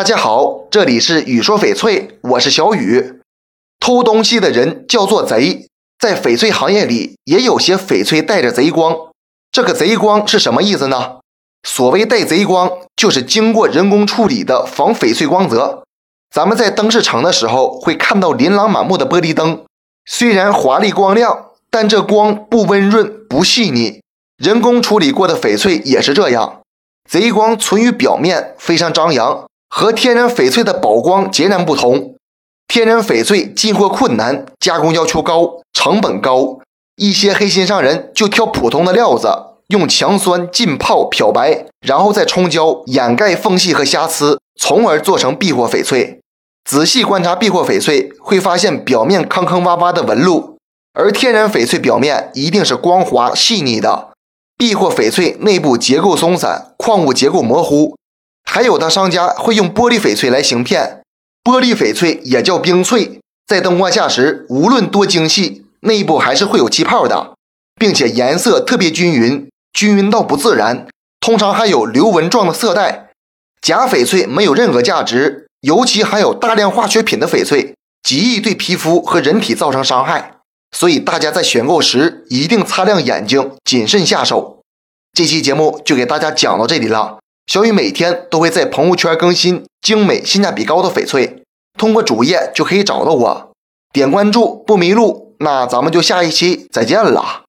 大家好，这里是雨说翡翠，我是小雨。偷东西的人叫做贼，在翡翠行业里也有些翡翠带着贼光。这个贼光是什么意思呢？所谓带贼光，就是经过人工处理的防翡翠光泽。咱们在灯饰城的时候会看到琳琅满目的玻璃灯，虽然华丽光亮，但这光不温润不细腻。人工处理过的翡翠也是这样，贼光存于表面，非常张扬，和天然翡翠的宝光截然不同。天然翡翠进货困难，加工要求高，成本高，一些黑心商人就挑普通的料子，用强酸浸泡漂白，然后再冲胶掩盖缝隙和瑕疵，从而做成避货翡翠。仔细观察避货翡翠，会发现表面坑坑洼洼的纹路，而天然翡翠表面一定是光滑细腻的。避货翡翠内部结构松散，矿物结构模糊，还有的商家会用玻璃翡翠来行骗。玻璃翡翠也叫冰翠，在灯光下时，无论多精细，内部还是会有气泡的，并且颜色特别均匀，均匀到不自然，通常还有流纹状的色带。假翡翠没有任何价值，尤其含有大量化学品的翡翠，极易对皮肤和人体造成伤害。所以大家在选购时一定擦亮眼睛，谨慎下手。这期节目就给大家讲到这里了。小雨每天都会在朋友圈更新精美、性价比高的翡翠，通过主页就可以找到我，点关注不迷路。那咱们就下一期再见了。